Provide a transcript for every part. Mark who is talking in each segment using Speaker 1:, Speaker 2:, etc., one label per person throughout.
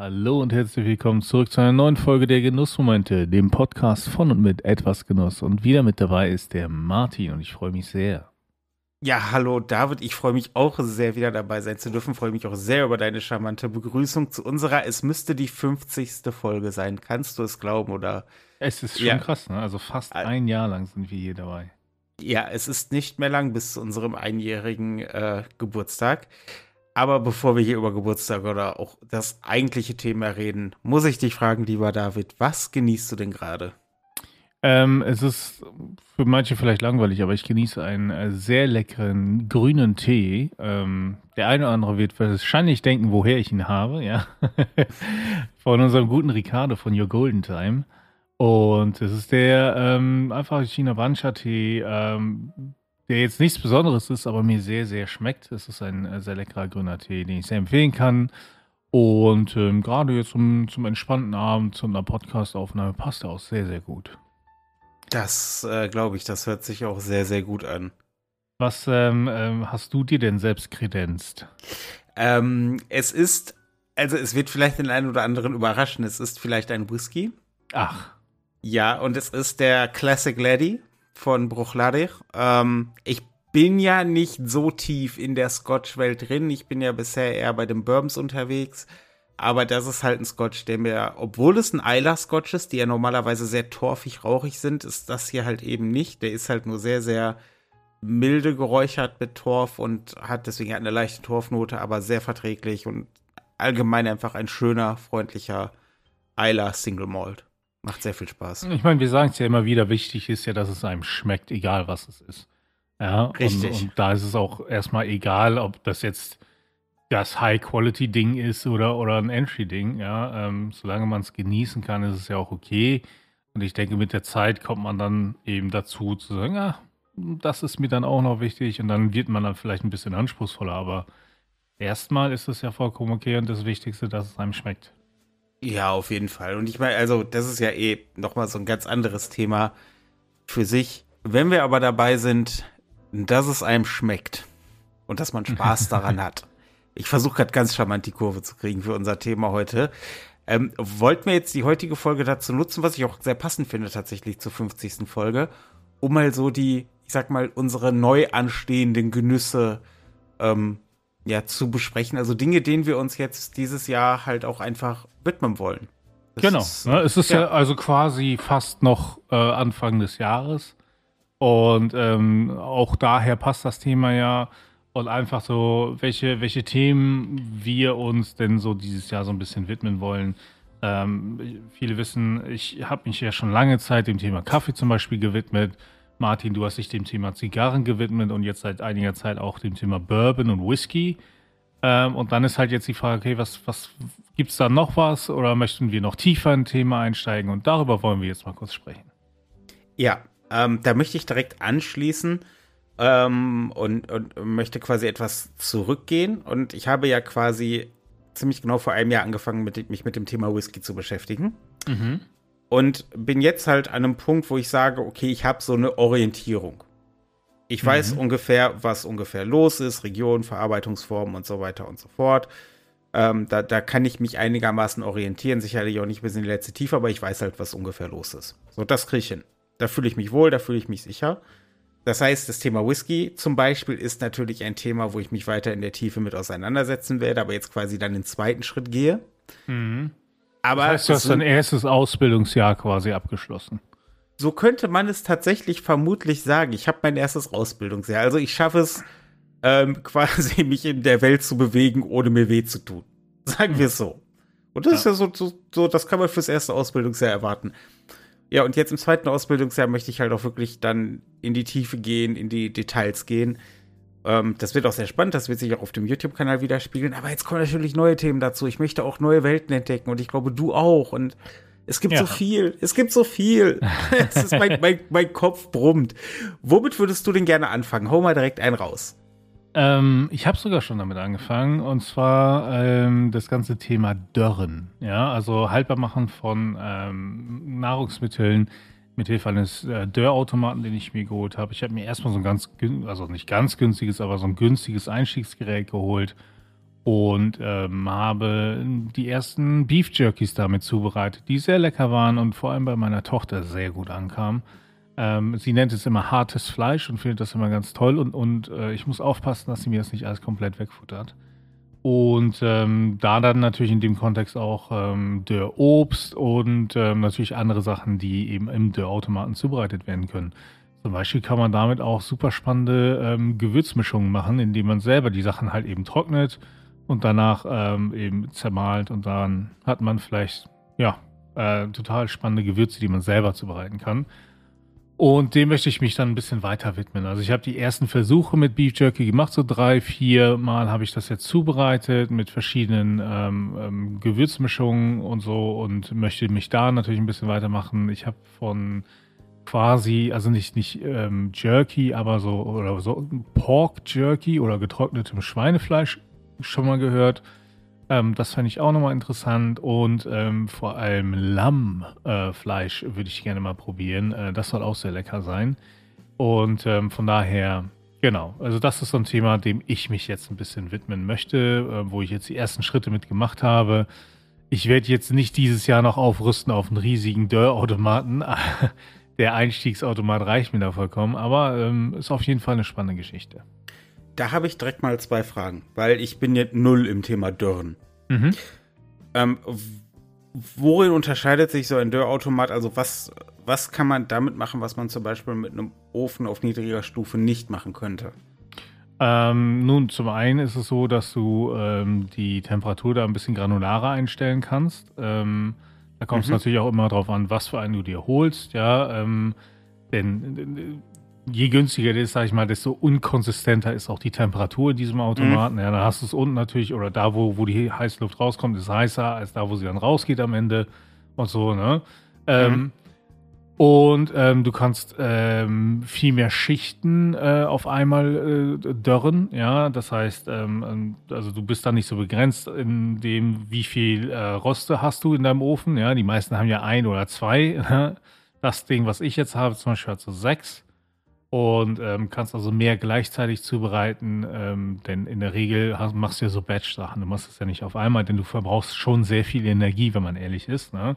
Speaker 1: Hallo und herzlich willkommen zurück zu einer neuen Folge der Genussmomente, dem Podcast von und mit etwas Genuss. Und wieder mit dabei ist der Martin und ich freue mich sehr.
Speaker 2: Ja, hallo David, ich freue mich auch sehr, wieder dabei sein zu dürfen. Freue mich auch sehr über deine charmante Begrüßung zu unserer. Es müsste die 50. Folge sein. Kannst du es glauben oder?
Speaker 1: Es ist schon ja. krass, ne? Also fast ein Jahr lang sind wir hier dabei.
Speaker 2: Ja, es ist nicht mehr lang bis zu unserem einjährigen äh, Geburtstag. Aber bevor wir hier über Geburtstag oder auch das eigentliche Thema reden, muss ich dich fragen, lieber David, was genießt du denn gerade?
Speaker 1: Ähm, es ist für manche vielleicht langweilig, aber ich genieße einen äh, sehr leckeren grünen Tee. Ähm, der eine oder andere wird wahrscheinlich denken, woher ich ihn habe, ja. von unserem guten Ricardo von Your Golden Time. Und es ist der ähm, einfache China Bancha Tee, ähm, der jetzt nichts Besonderes ist, aber mir sehr, sehr schmeckt. Es ist ein äh, sehr leckerer grüner Tee, den ich sehr empfehlen kann. Und ähm, gerade jetzt zum, zum entspannten Abend, zu einer Podcast-Aufnahme passt er auch sehr, sehr gut.
Speaker 2: Das äh, glaube ich, das hört sich auch sehr, sehr gut an.
Speaker 1: Was ähm, ähm, hast du dir denn selbst kredenzt?
Speaker 2: Ähm, es ist, also es wird vielleicht den einen oder anderen überraschen, es ist vielleicht ein Whisky.
Speaker 1: Ach.
Speaker 2: Ja, und es ist der Classic Lady von Bruchladich. Ähm, ich bin ja nicht so tief in der Scotch-Welt drin. Ich bin ja bisher eher bei den Bourbons unterwegs. Aber das ist halt ein Scotch, der mir, obwohl es ein Isla-Scotch ist, die ja normalerweise sehr torfig, rauchig sind, ist das hier halt eben nicht. Der ist halt nur sehr, sehr milde geräuchert mit Torf und hat deswegen eine leichte Torfnote, aber sehr verträglich und allgemein einfach ein schöner, freundlicher Isla Single Malt. Macht sehr viel Spaß.
Speaker 1: Ich meine, wir sagen es ja immer wieder, wichtig ist ja, dass es einem schmeckt, egal was es ist. Ja,
Speaker 2: Richtig.
Speaker 1: Und, und da ist es auch erstmal egal, ob das jetzt das High-Quality-Ding ist oder, oder ein Entry-Ding. Ja, ähm, solange man es genießen kann, ist es ja auch okay. Und ich denke, mit der Zeit kommt man dann eben dazu zu sagen, ja, das ist mir dann auch noch wichtig und dann wird man dann vielleicht ein bisschen anspruchsvoller. Aber erstmal ist es ja vollkommen okay und das Wichtigste, dass es einem schmeckt.
Speaker 2: Ja, auf jeden Fall. Und ich meine, also, das ist ja eh nochmal so ein ganz anderes Thema für sich. Wenn wir aber dabei sind, dass es einem schmeckt und dass man Spaß daran hat. Ich versuche gerade ganz charmant die Kurve zu kriegen für unser Thema heute. Ähm, wollten wir jetzt die heutige Folge dazu nutzen, was ich auch sehr passend finde tatsächlich zur 50. Folge, um mal so die, ich sag mal, unsere neu anstehenden Genüsse ähm, ja, zu besprechen. Also Dinge, denen wir uns jetzt dieses Jahr halt auch einfach widmen wollen.
Speaker 1: Das genau. Ist, ne? Es ist ja. ja. also quasi fast noch äh, Anfang des Jahres. Und ähm, auch daher passt das Thema ja. Und einfach so, welche, welche Themen wir uns denn so dieses Jahr so ein bisschen widmen wollen. Ähm, viele wissen, ich habe mich ja schon lange Zeit dem Thema Kaffee zum Beispiel gewidmet. Martin, du hast dich dem Thema Zigarren gewidmet und jetzt seit einiger Zeit auch dem Thema Bourbon und Whisky. Ähm, und dann ist halt jetzt die Frage, okay, was, was gibt es da noch was oder möchten wir noch tiefer in ein Thema einsteigen? Und darüber wollen wir jetzt mal kurz sprechen.
Speaker 2: Ja, ähm, da möchte ich direkt anschließen ähm, und, und möchte quasi etwas zurückgehen. Und ich habe ja quasi ziemlich genau vor einem Jahr angefangen, mit, mich mit dem Thema Whisky zu beschäftigen. Mhm. Und bin jetzt halt an einem Punkt, wo ich sage, okay, ich habe so eine Orientierung. Ich weiß mhm. ungefähr, was ungefähr los ist, Region, Verarbeitungsformen und so weiter und so fort. Ähm, da, da kann ich mich einigermaßen orientieren, sicherlich auch nicht bis in die letzte Tiefe, aber ich weiß halt, was ungefähr los ist. So, das kriege ich hin. Da fühle ich mich wohl, da fühle ich mich sicher. Das heißt, das Thema Whisky zum Beispiel ist natürlich ein Thema, wo ich mich weiter in der Tiefe mit auseinandersetzen werde, aber jetzt quasi dann den zweiten Schritt gehe.
Speaker 1: Mhm. Aber das heißt, du hast dein erstes Ausbildungsjahr quasi abgeschlossen.
Speaker 2: So könnte man es tatsächlich vermutlich sagen. Ich habe mein erstes Ausbildungsjahr. Also ich schaffe es ähm, quasi, mich in der Welt zu bewegen, ohne mir weh zu tun. Sagen wir es so. Und das ja. ist ja so, so, so, das kann man fürs erste Ausbildungsjahr erwarten. Ja, und jetzt im zweiten Ausbildungsjahr möchte ich halt auch wirklich dann in die Tiefe gehen, in die Details gehen. Ähm, das wird auch sehr spannend, das wird sich auch auf dem YouTube-Kanal widerspiegeln. Aber jetzt kommen natürlich neue Themen dazu. Ich möchte auch neue Welten entdecken und ich glaube, du auch. Und es gibt ja. so viel, es gibt so viel. es ist mein, mein, mein Kopf brummt. Womit würdest du denn gerne anfangen? Hau mal direkt einen raus.
Speaker 1: Ähm, ich habe sogar schon damit angefangen und zwar ähm, das ganze Thema Dörren. Ja, also haltbar machen von ähm, Nahrungsmitteln mithilfe eines äh, Dörrautomaten, den ich mir geholt habe. Ich habe mir erstmal so ein ganz, also nicht ganz günstiges, aber so ein günstiges Einstiegsgerät geholt. Und ähm, habe die ersten Beef Jerkies damit zubereitet, die sehr lecker waren und vor allem bei meiner Tochter sehr gut ankamen. Ähm, sie nennt es immer hartes Fleisch und findet das immer ganz toll und, und äh, ich muss aufpassen, dass sie mir das nicht alles komplett wegfuttert. Und ähm, da dann natürlich in dem Kontext auch ähm, der Obst und ähm, natürlich andere Sachen, die eben im Dörrautomaten zubereitet werden können. Zum Beispiel kann man damit auch super spannende ähm, Gewürzmischungen machen, indem man selber die Sachen halt eben trocknet und danach ähm, eben zermahlt und dann hat man vielleicht, ja, äh, total spannende Gewürze, die man selber zubereiten kann. Und dem möchte ich mich dann ein bisschen weiter widmen. Also ich habe die ersten Versuche mit Beef Jerky gemacht, so drei, vier Mal habe ich das jetzt zubereitet mit verschiedenen ähm, ähm, Gewürzmischungen und so und möchte mich da natürlich ein bisschen weitermachen. Ich habe von quasi, also nicht, nicht ähm, Jerky, aber so, oder so Pork Jerky oder getrocknetem Schweinefleisch schon mal gehört. Ähm, das fände ich auch nochmal interessant. Und ähm, vor allem Lammfleisch äh, würde ich gerne mal probieren. Äh, das soll auch sehr lecker sein. Und ähm, von daher, genau, also das ist so ein Thema, dem ich mich jetzt ein bisschen widmen möchte, äh, wo ich jetzt die ersten Schritte mitgemacht habe. Ich werde jetzt nicht dieses Jahr noch aufrüsten auf einen riesigen Dörrautomaten. Der Einstiegsautomat reicht mir da vollkommen, aber ähm, ist auf jeden Fall eine spannende Geschichte.
Speaker 2: Da habe ich direkt mal zwei Fragen, weil ich bin jetzt null im Thema Dörren. Mhm. Ähm, worin unterscheidet sich so ein Dörrautomat? Also was, was kann man damit machen, was man zum Beispiel mit einem Ofen auf niedriger Stufe nicht machen könnte?
Speaker 1: Ähm, nun, zum einen ist es so, dass du ähm, die Temperatur da ein bisschen granularer einstellen kannst. Ähm, da kommt es mhm. natürlich auch immer darauf an, was für einen du dir holst. Ja, ähm, denn je günstiger der ist, sag ich mal, desto unkonsistenter ist auch die Temperatur in diesem Automaten. Mhm. Ja, dann hast du es unten natürlich, oder da, wo, wo die heiße Luft rauskommt, ist heißer als da, wo sie dann rausgeht am Ende und so, ne? Ähm, mhm. Und ähm, du kannst ähm, viel mehr Schichten äh, auf einmal äh, dörren, ja. Das heißt, ähm, ähm, also du bist da nicht so begrenzt in dem, wie viel äh, Roste hast du in deinem Ofen. Ja, die meisten haben ja ein oder zwei. Das Ding, was ich jetzt habe, zum Beispiel hat so sechs und ähm, kannst also mehr gleichzeitig zubereiten, ähm, denn in der Regel hast, machst du ja so Batch-Sachen. Du machst es ja nicht auf einmal, denn du verbrauchst schon sehr viel Energie, wenn man ehrlich ist. Ne?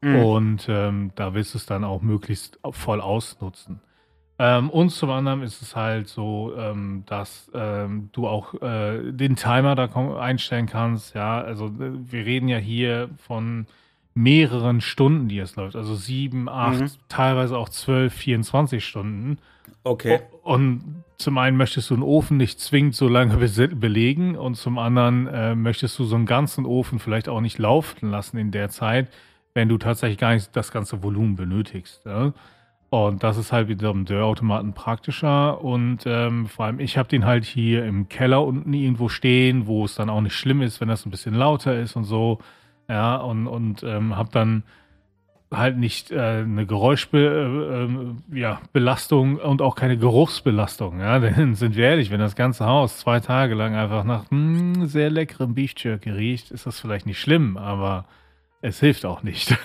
Speaker 1: Mhm. Und ähm, da willst du es dann auch möglichst voll ausnutzen. Ähm, und zum anderen ist es halt so, ähm, dass ähm, du auch äh, den Timer da einstellen kannst. Ja, also äh, wir reden ja hier von mehreren Stunden, die es läuft. Also sieben, acht, mhm. teilweise auch zwölf, 24 Stunden.
Speaker 2: Okay.
Speaker 1: Und zum einen möchtest du einen Ofen nicht zwingend so lange be belegen und zum anderen äh, möchtest du so einen ganzen Ofen vielleicht auch nicht laufen lassen in der Zeit, wenn du tatsächlich gar nicht das ganze Volumen benötigst. Ja? Und das ist halt mit dem Dörrautomaten praktischer und ähm, vor allem ich habe den halt hier im Keller unten irgendwo stehen, wo es dann auch nicht schlimm ist, wenn das ein bisschen lauter ist und so. Ja, und, und ähm, habe dann halt nicht äh, eine Geräuschbelastung äh, äh, ja, und auch keine Geruchsbelastung. Ja, denn sind wir ehrlich, wenn das ganze Haus zwei Tage lang einfach nach mh, hm, sehr leckerem Beef Jerky riecht, ist das vielleicht nicht schlimm, aber es hilft auch nicht.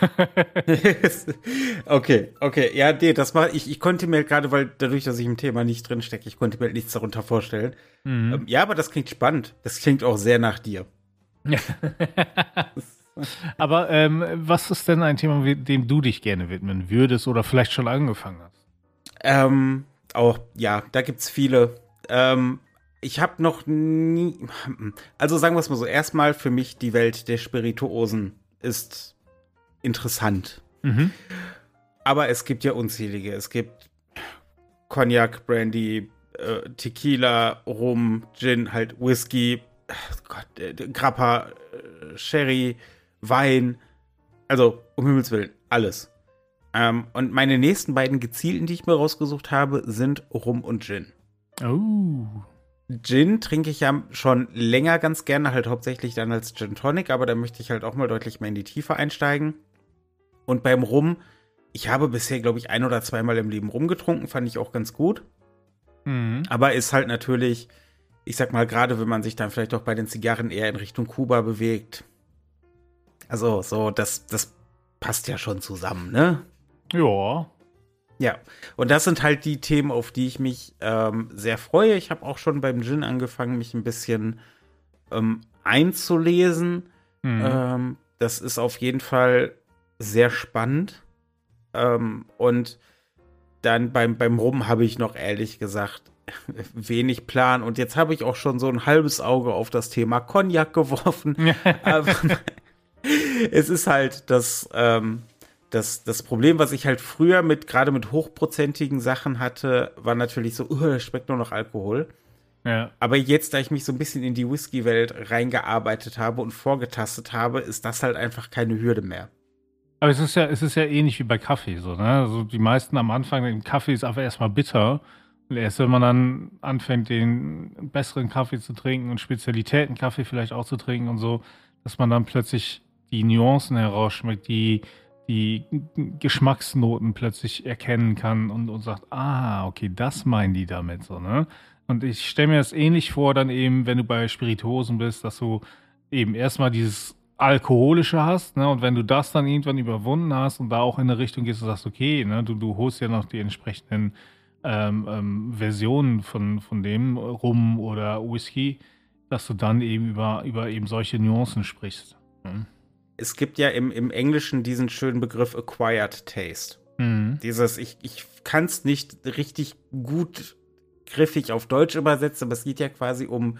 Speaker 2: okay, okay. Ja, nee, das war, ich, ich konnte mir gerade, weil dadurch, dass ich im Thema nicht drin stecke, ich konnte mir nichts darunter vorstellen. Mhm. Ähm, ja, aber das klingt spannend. Das klingt auch sehr nach dir.
Speaker 1: Aber ähm, was ist denn ein Thema, dem du dich gerne widmen würdest oder vielleicht schon angefangen hast?
Speaker 2: Ähm, auch, ja, da gibt es viele. Ähm, ich habe noch nie, also sagen wir es mal so, erstmal für mich die Welt der Spirituosen ist interessant. Mhm. Aber es gibt ja unzählige. Es gibt Cognac, Brandy, äh, Tequila, Rum, Gin, halt Whisky, Gott, äh, Grappa, äh, Sherry, Wein, also um Himmels Willen, alles. Ähm, und meine nächsten beiden gezielten, die ich mir rausgesucht habe, sind Rum und Gin.
Speaker 1: Oh.
Speaker 2: Gin trinke ich ja schon länger ganz gerne, halt hauptsächlich dann als Gin Tonic, aber da möchte ich halt auch mal deutlich mehr in die Tiefe einsteigen. Und beim Rum, ich habe bisher, glaube ich, ein oder zweimal im Leben rumgetrunken, fand ich auch ganz gut. Mhm. Aber ist halt natürlich, ich sag mal, gerade wenn man sich dann vielleicht auch bei den Zigarren eher in Richtung Kuba bewegt, also, so, das, das passt ja schon zusammen, ne?
Speaker 1: Ja.
Speaker 2: Ja, und das sind halt die Themen, auf die ich mich ähm, sehr freue. Ich habe auch schon beim Gin angefangen, mich ein bisschen ähm, einzulesen. Mhm. Ähm, das ist auf jeden Fall sehr spannend. Ähm, und dann beim, beim Rum habe ich noch ehrlich gesagt wenig Plan. Und jetzt habe ich auch schon so ein halbes Auge auf das Thema Cognac geworfen. es ist halt das, ähm, das, das Problem, was ich halt früher mit, gerade mit hochprozentigen Sachen hatte, war natürlich so, uh, das schmeckt nur noch Alkohol. Ja. Aber jetzt, da ich mich so ein bisschen in die Whisky-Welt reingearbeitet habe und vorgetastet habe, ist das halt einfach keine Hürde mehr.
Speaker 1: Aber es ist ja, es ist ja ähnlich wie bei Kaffee so, ne? Also die meisten am Anfang, im Kaffee ist einfach erstmal bitter. Und erst wenn man dann anfängt, den besseren Kaffee zu trinken und Spezialitäten-Kaffee vielleicht auch zu trinken und so, dass man dann plötzlich die Nuancen herausschmeckt, die, die Geschmacksnoten plötzlich erkennen kann und, und sagt, ah, okay, das meinen die damit so, ne? Und ich stelle mir das ähnlich vor, dann eben, wenn du bei Spirituosen bist, dass du eben erstmal dieses Alkoholische hast, ne? Und wenn du das dann irgendwann überwunden hast und da auch in eine Richtung gehst und sagst, okay, ne, du, du holst ja noch die entsprechenden ähm, ähm, Versionen von, von dem Rum oder Whisky, dass du dann eben über, über eben solche Nuancen sprichst.
Speaker 2: Ne? Es gibt ja im, im Englischen diesen schönen Begriff Acquired Taste. Mhm. Dieses, ich, ich kann es nicht richtig gut griffig auf Deutsch übersetzt, aber es geht ja quasi um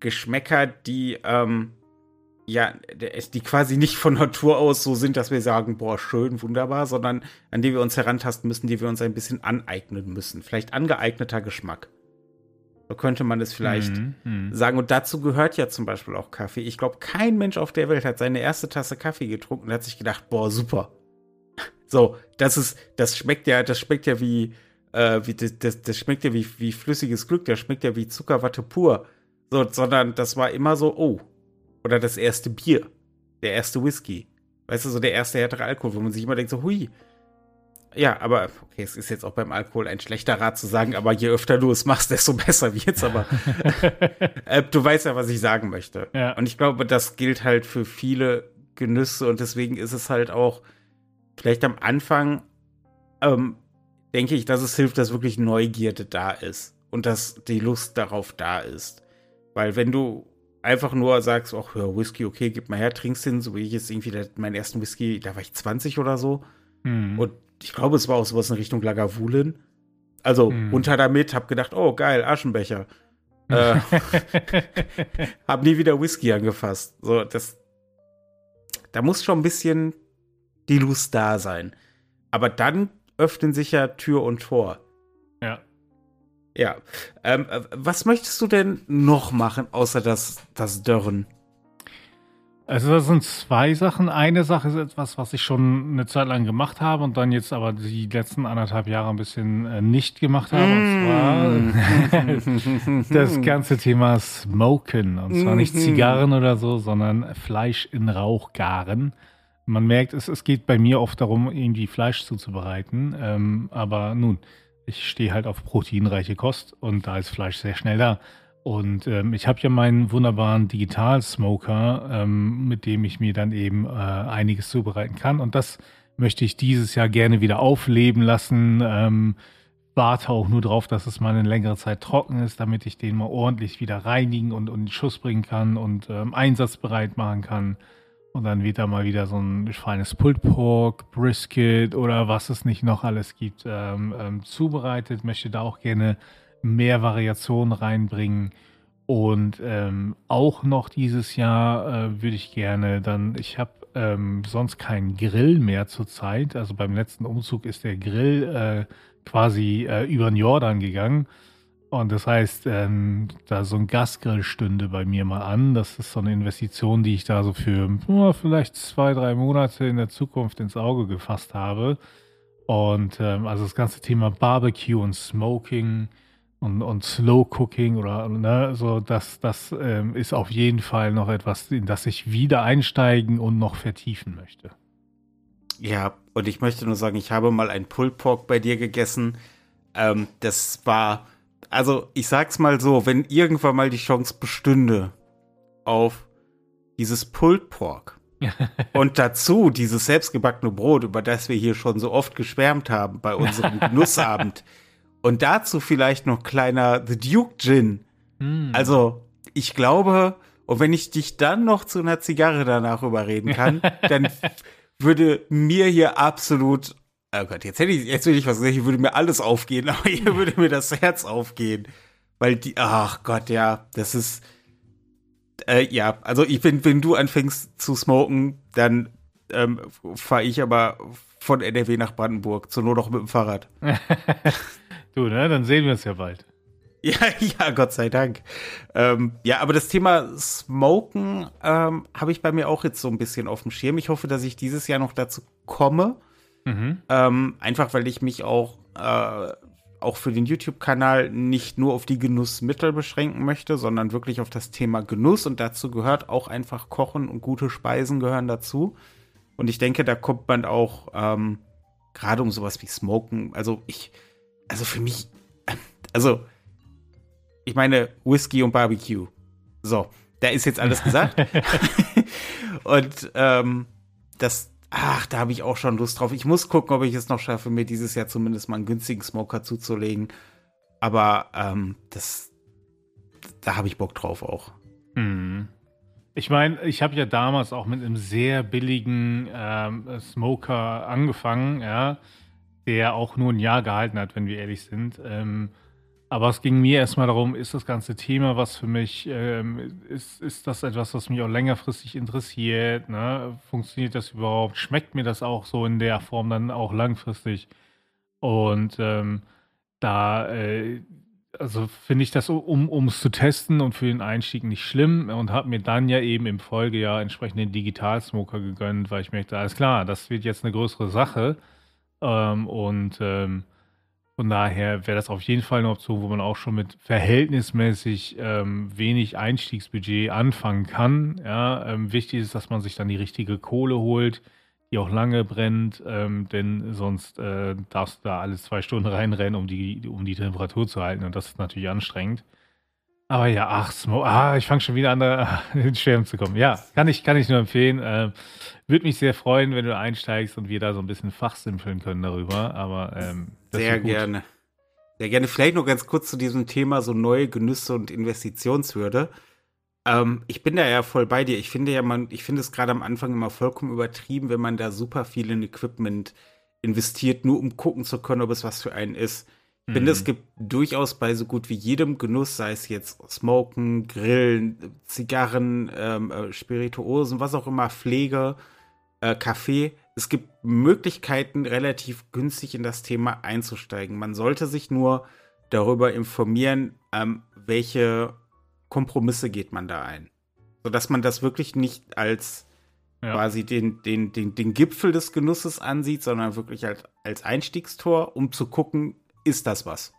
Speaker 2: Geschmäcker, die ähm, ja, die quasi nicht von Natur aus so sind, dass wir sagen, boah, schön, wunderbar, sondern an die wir uns herantasten müssen, die wir uns ein bisschen aneignen müssen. Vielleicht angeeigneter Geschmack. So könnte man es vielleicht mhm, mhm. sagen. Und dazu gehört ja zum Beispiel auch Kaffee. Ich glaube, kein Mensch auf der Welt hat seine erste Tasse Kaffee getrunken und hat sich gedacht, boah, super. So, das ist, das schmeckt ja, das schmeckt ja wie, äh, wie das, das, das schmeckt ja wie, wie flüssiges Glück, das schmeckt ja wie Zuckerwatte pur. So, sondern das war immer so, oh, oder das erste Bier, der erste Whisky. Weißt du, so der erste härtere Alkohol, wo man sich immer denkt, so, hui. Ja, aber okay, es ist jetzt auch beim Alkohol ein schlechter Rat zu sagen, aber je öfter du es machst, desto besser wird's. Aber äh, du weißt ja, was ich sagen möchte. Ja. Und ich glaube, das gilt halt für viele Genüsse und deswegen ist es halt auch vielleicht am Anfang, ähm, denke ich, dass es hilft, dass wirklich Neugierde da ist und dass die Lust darauf da ist. Weil wenn du einfach nur sagst, ach ja, Whisky, okay, gib mal her, trinkst den, so wie ich jetzt irgendwie der, meinen ersten Whisky, da war ich 20 oder so. Mhm. Und ich glaube, es war auch sowas in Richtung Lagavulin. Also mhm. runter damit, hab gedacht, oh geil, Aschenbecher. äh, hab nie wieder Whisky angefasst. So, das, da muss schon ein bisschen die Lust da sein. Aber dann öffnen sich ja Tür und Tor.
Speaker 1: Ja.
Speaker 2: Ja. Ähm, äh, was möchtest du denn noch machen, außer das, das Dörren?
Speaker 1: Also das sind zwei Sachen. Eine Sache ist etwas, was ich schon eine Zeit lang gemacht habe und dann jetzt aber die letzten anderthalb Jahre ein bisschen äh, nicht gemacht habe. Mm. Und zwar das ganze Thema Smoken. Und zwar nicht mm-hmm. Zigarren oder so, sondern Fleisch in Rauch garen. Man merkt, es, es geht bei mir oft darum, irgendwie Fleisch zuzubereiten. Ähm, aber nun, ich stehe halt auf proteinreiche Kost und da ist Fleisch sehr schnell da. Und ähm, ich habe ja meinen wunderbaren Digital-Smoker, ähm, mit dem ich mir dann eben äh, einiges zubereiten kann. Und das möchte ich dieses Jahr gerne wieder aufleben lassen. Ähm, warte auch nur darauf, dass es mal eine längere Zeit trocken ist, damit ich den mal ordentlich wieder reinigen und, und in Schuss bringen kann und ähm, einsatzbereit machen kann. Und dann wird da mal wieder so ein feines Pulled Pork, Brisket oder was es nicht noch alles gibt, ähm, ähm, zubereitet. Möchte da auch gerne mehr Variationen reinbringen. Und ähm, auch noch dieses Jahr äh, würde ich gerne dann, ich habe ähm, sonst keinen Grill mehr zurzeit. Also beim letzten Umzug ist der Grill äh, quasi äh, über den Jordan gegangen. Und das heißt, ähm, da so ein Gasgrill stünde bei mir mal an. Das ist so eine Investition, die ich da so für oh, vielleicht zwei, drei Monate in der Zukunft ins Auge gefasst habe. Und ähm, also das ganze Thema Barbecue und Smoking und, und Slow Cooking oder ne, so, das, das ähm, ist auf jeden Fall noch etwas, in das ich wieder einsteigen und noch vertiefen möchte.
Speaker 2: Ja, und ich möchte nur sagen, ich habe mal ein Pulled Pork bei dir gegessen. Ähm, das war also ich sag's mal so, wenn irgendwann mal die Chance bestünde auf dieses Pulled Pork und dazu dieses selbstgebackene Brot, über das wir hier schon so oft geschwärmt haben bei unserem Genussabend und dazu vielleicht noch kleiner The Duke Gin. Mm. Also ich glaube, Und wenn ich dich dann noch zu einer Zigarre danach überreden kann, dann würde mir hier absolut, oh Gott, jetzt hätte ich, jetzt würde ich was sagen, hier würde mir alles aufgehen, aber hier würde mir das Herz aufgehen. Weil die, ach Gott, ja, das ist, äh, ja, also ich bin, wenn du anfängst zu smoken, dann ähm, fahre ich aber von NRW nach Brandenburg, zur Not auch mit dem Fahrrad.
Speaker 1: du, ne, dann sehen wir uns ja bald.
Speaker 2: Ja, ja, Gott sei Dank. Ähm, ja, aber das Thema Smoken ähm, habe ich bei mir auch jetzt so ein bisschen auf dem Schirm. Ich hoffe, dass ich dieses Jahr noch dazu komme. Mhm. Ähm, einfach weil ich mich auch, äh, auch für den YouTube-Kanal nicht nur auf die Genussmittel beschränken möchte, sondern wirklich auf das Thema Genuss. Und dazu gehört auch einfach Kochen und gute Speisen gehören dazu. Und ich denke, da kommt man auch ähm, gerade um sowas wie Smoken. Also ich, also für mich, also ich meine, Whisky und Barbecue. So, da ist jetzt alles gesagt. und ähm, das, ach, da habe ich auch schon Lust drauf. Ich muss gucken, ob ich es noch schaffe, mir dieses Jahr zumindest mal einen günstigen Smoker zuzulegen. Aber ähm, das, da habe ich Bock drauf auch.
Speaker 1: Mhm. Ich meine, ich habe ja damals auch mit einem sehr billigen ähm, Smoker angefangen, ja, der auch nur ein Jahr gehalten hat, wenn wir ehrlich sind. Ähm, aber es ging mir erstmal darum, ist das ganze Thema was für mich, ähm, ist, ist das etwas, was mich auch längerfristig interessiert? Ne? Funktioniert das überhaupt? Schmeckt mir das auch so in der Form dann auch langfristig? Und ähm, da, äh, also finde ich das, um es zu testen und für den Einstieg nicht schlimm und habe mir dann ja eben im Folgejahr entsprechend den Digital-Smoker gegönnt, weil ich merkte, alles klar, das wird jetzt eine größere Sache. Ähm, und ähm, von daher wäre das auf jeden Fall eine Option, wo man auch schon mit verhältnismäßig ähm, wenig Einstiegsbudget anfangen kann. Ja, ähm, wichtig ist, dass man sich dann die richtige Kohle holt, die auch lange brennt, ähm, denn sonst äh, darfst du da alles zwei Stunden reinrennen, um die, um die Temperatur zu halten und das ist natürlich anstrengend. Aber ja, ach, Smoke, ah, ich fange schon wieder an, da ins Schwärmen zu kommen. Ja, kann ich, kann ich nur empfehlen. Äh, Würde mich sehr freuen, wenn du einsteigst und wir da so ein bisschen fachsimpeln können darüber. Aber ähm,
Speaker 2: sehr gerne. Sehr gerne. Vielleicht noch ganz kurz zu diesem Thema so neue Genüsse und Investitionshürde. Ähm, ich bin da ja voll bei dir. Ich finde ja, man, ich finde es gerade am Anfang immer vollkommen übertrieben, wenn man da super viel in Equipment investiert, nur um gucken zu können, ob es was für einen ist. Ich mhm. finde, es mhm. gibt durchaus bei so gut wie jedem Genuss, sei es jetzt Smoken, Grillen, Zigarren, ähm, äh, Spirituosen, was auch immer, Pflege, äh, Kaffee. Es gibt Möglichkeiten, relativ günstig in das Thema einzusteigen. Man sollte sich nur darüber informieren, ähm, welche Kompromisse geht man da ein. Sodass man das wirklich nicht als ja. quasi den, den, den, den Gipfel des Genusses ansieht, sondern wirklich als, als Einstiegstor, um zu gucken, ist das was?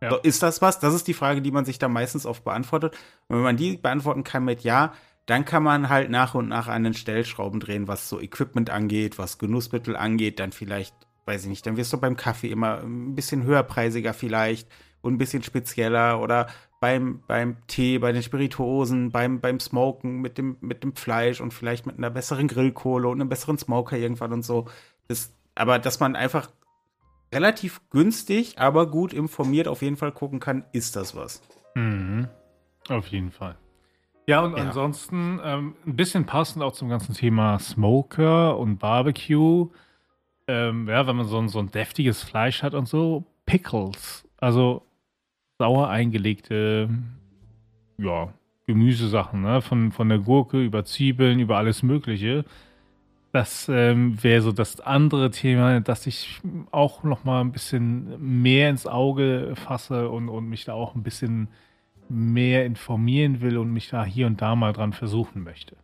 Speaker 2: Ja. So, ist das was? Das ist die Frage, die man sich da meistens oft beantwortet. Und wenn man die beantworten kann mit Ja, dann kann man halt nach und nach an den Stellschrauben drehen, was so Equipment angeht, was Genussmittel angeht, dann vielleicht, weiß ich nicht, dann wirst du beim Kaffee immer ein bisschen höherpreisiger vielleicht und ein bisschen spezieller oder beim, beim Tee, bei den Spirituosen, beim, beim Smoken mit dem, mit dem Fleisch und vielleicht mit einer besseren Grillkohle und einem besseren Smoker irgendwann und so. Das, aber dass man einfach relativ günstig, aber gut informiert auf jeden Fall gucken kann, ist das was.
Speaker 1: Mhm. Auf jeden Fall. Ja, und ja. ansonsten ähm, ein bisschen passend auch zum ganzen Thema Smoker und Barbecue. Ähm, ja, wenn man so ein, so ein deftiges Fleisch hat und so, Pickles. Also sauer eingelegte, ja, Gemüsesachen, ne? Von, von der Gurke über Zwiebeln, über alles Mögliche. Das ähm, wäre so das andere Thema, dass ich auch noch mal ein bisschen mehr ins Auge fasse und, und mich da auch ein bisschen mehr informieren will und mich da hier und da mal dran versuchen möchte.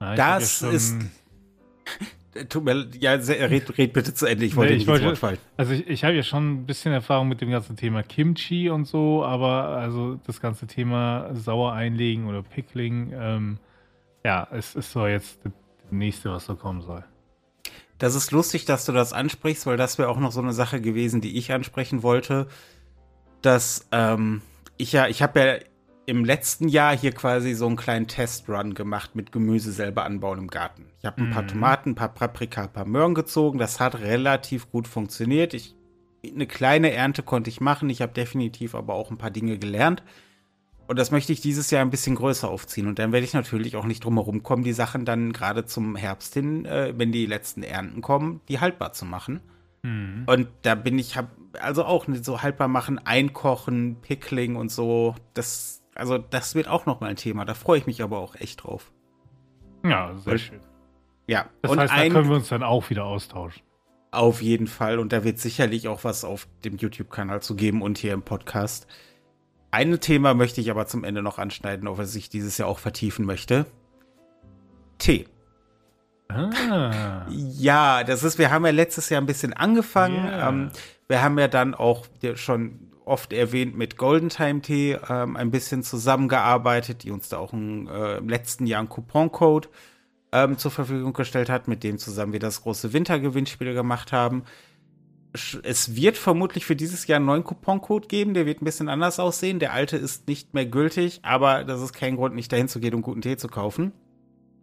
Speaker 2: Na, das ja ist. Tut mir, ja, red, red bitte zu Ende. Ich wollte nee, ich nicht wollte, fallen.
Speaker 1: Also ich, ich habe ja schon ein bisschen Erfahrung mit dem ganzen Thema Kimchi und so, aber also das ganze Thema sauer einlegen oder Pickling, ähm, ja, es ist so jetzt nächste, was so kommen soll.
Speaker 2: Das ist lustig, dass du das ansprichst, weil das wäre auch noch so eine Sache gewesen, die ich ansprechen wollte, dass ähm, ich ja, ich habe ja im letzten Jahr hier quasi so einen kleinen Testrun gemacht mit Gemüse selber anbauen im Garten. Ich habe ein mhm. paar Tomaten, ein paar Paprika, ein paar Möhren gezogen. Das hat relativ gut funktioniert. Ich, eine kleine Ernte konnte ich machen. Ich habe definitiv aber auch ein paar Dinge gelernt. Und das möchte ich dieses Jahr ein bisschen größer aufziehen. Und dann werde ich natürlich auch nicht drum herum kommen, die Sachen dann gerade zum Herbst hin, äh, wenn die letzten Ernten kommen, die haltbar zu machen. Mhm. Und da bin ich, hab, also auch nicht so haltbar machen, einkochen, Pickling und so. Das, also das wird auch noch mal ein Thema. Da freue ich mich aber auch echt drauf.
Speaker 1: Ja, sehr und, schön.
Speaker 2: Ja.
Speaker 1: Das und heißt, da können wir uns dann auch wieder austauschen.
Speaker 2: Auf jeden Fall. Und da wird sicherlich auch was auf dem YouTube-Kanal zu geben und hier im Podcast. Ein Thema möchte ich aber zum Ende noch anschneiden, auf das ich dieses Jahr auch vertiefen möchte. Tee. Ah. Ja, das ist, wir haben ja letztes Jahr ein bisschen angefangen. Yeah. Ähm, wir haben ja dann auch schon oft erwähnt mit Golden Time Tee ähm, ein bisschen zusammengearbeitet, die uns da auch ein, äh, im letzten Jahr einen Couponcode ähm, zur Verfügung gestellt hat, mit dem zusammen wir das große Wintergewinnspiel gemacht haben. Es wird vermutlich für dieses Jahr einen neuen Couponcode geben, der wird ein bisschen anders aussehen. Der alte ist nicht mehr gültig, aber das ist kein Grund, nicht dahin zu gehen, um guten Tee zu kaufen.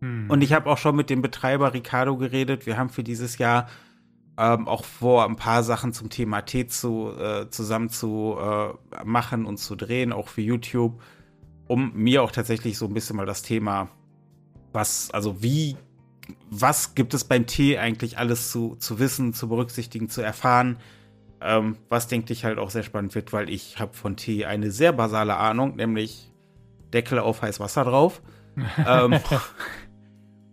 Speaker 2: Hm. Und ich habe auch schon mit dem Betreiber Ricardo geredet. Wir haben für dieses Jahr ähm, auch vor, ein paar Sachen zum Thema Tee zu, äh, zusammen zu äh, machen und zu drehen, auch für YouTube, um mir auch tatsächlich so ein bisschen mal das Thema, was, also wie, was gibt es beim Tee eigentlich alles zu, zu wissen, zu berücksichtigen, zu erfahren, ähm, was denke ich halt auch sehr spannend wird, weil ich habe von Tee eine sehr basale Ahnung, nämlich Deckel auf heiß Wasser drauf. ähm,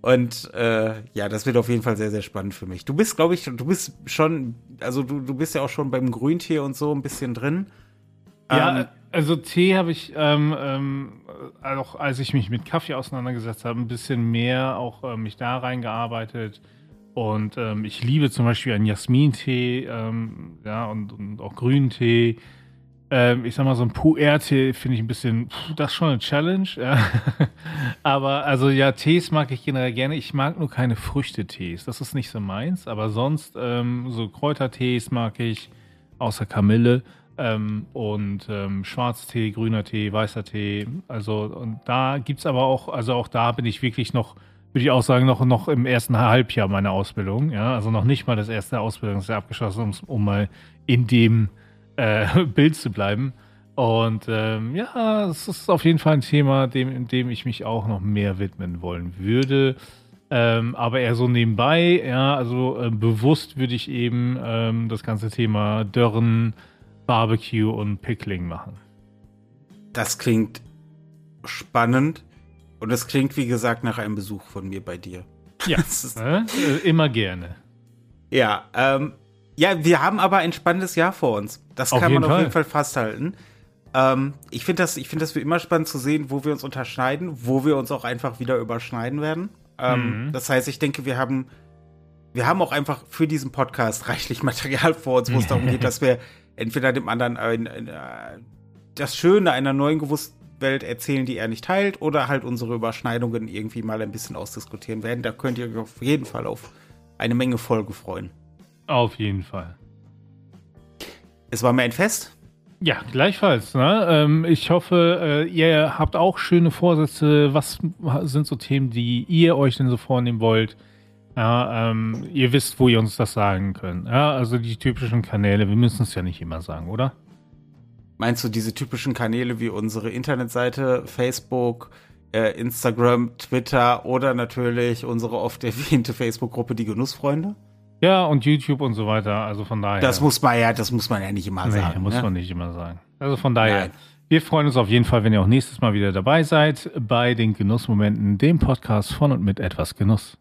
Speaker 2: Und äh, ja, das wird auf jeden Fall sehr, sehr spannend für mich. Du bist, glaube ich, du bist schon, also du, du bist ja auch schon beim Grüntee und so ein bisschen drin.
Speaker 1: Ja, ähm, also Tee habe ich ähm, ähm, auch, als ich mich mit Kaffee auseinandergesetzt habe, ein bisschen mehr auch äh, mich da reingearbeitet. Und ähm, ich liebe zum Beispiel einen Jasmin-Tee, ähm, ja, und, und auch Grüntee. Ähm, ich sag mal, so ein Puer-Tee finde ich ein bisschen, pff, das ist schon eine Challenge. Ja. aber also ja, Tees mag ich generell gerne. Ich mag nur keine Früchtetees. Das ist nicht so meins. Aber sonst ähm, so Kräutertees mag ich, außer Kamille. Ähm, und ähm, Schwarztee, grüner Tee, weißer Tee. Also und da gibt es aber auch, also auch da bin ich wirklich noch, würde ich auch sagen, noch, noch im ersten Halbjahr meiner Ausbildung. Ja, also noch nicht mal das erste Ausbildungsjahr abgeschlossen, um, um mal in dem äh, Bild zu bleiben. Und ähm, ja, es ist auf jeden Fall ein Thema, dem, dem ich mich auch noch mehr widmen wollen würde. Ähm, aber eher so nebenbei, ja, also äh, bewusst würde ich eben ähm, das ganze Thema Dörren, Barbecue und Pickling machen.
Speaker 2: Das klingt spannend und es klingt, wie gesagt, nach einem Besuch von mir bei dir.
Speaker 1: Ja, äh, immer gerne.
Speaker 2: Ja, ähm, ja, wir haben aber ein spannendes Jahr vor uns. Das auf kann man Fall. auf jeden Fall festhalten. Ähm, ich finde das, ich das wie immer spannend zu sehen, wo wir uns unterschneiden, wo wir uns auch einfach wieder überschneiden werden. Ähm, mhm. Das heißt, ich denke, wir haben, wir haben auch einfach für diesen Podcast reichlich Material vor uns, wo es darum geht, dass wir entweder dem anderen ein, ein, äh, das Schöne einer neuen Gewusstwelt erzählen, die er nicht teilt, oder halt unsere Überschneidungen irgendwie mal ein bisschen ausdiskutieren werden. Da könnt ihr euch auf jeden Fall auf eine Menge Folge freuen.
Speaker 1: Auf jeden Fall.
Speaker 2: Es war mir ein Fest.
Speaker 1: Ja, gleichfalls. Ne? Ähm, ich hoffe, äh, ihr habt auch schöne Vorsätze. Was sind so Themen, die ihr euch denn so vornehmen wollt? Ja, ähm, ihr wisst, wo ihr uns das sagen könnt. Ja, also die typischen Kanäle, wir müssen es ja nicht immer sagen, oder?
Speaker 2: Meinst du diese typischen Kanäle wie unsere Internetseite, Facebook, äh, Instagram, Twitter oder natürlich unsere oft erwähnte Facebook-Gruppe Die Genussfreunde?
Speaker 1: Ja, und YouTube und so weiter. Also von daher.
Speaker 2: Das muss man ja, das muss man ja nicht immer nee, sagen.
Speaker 1: muss ne? man nicht immer sagen. Also von daher. Nein. Wir freuen uns auf jeden Fall, wenn ihr auch nächstes Mal wieder dabei seid bei den Genussmomenten, dem Podcast von und mit etwas Genuss.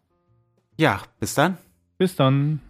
Speaker 2: Ja, bis dann.
Speaker 1: Bis dann.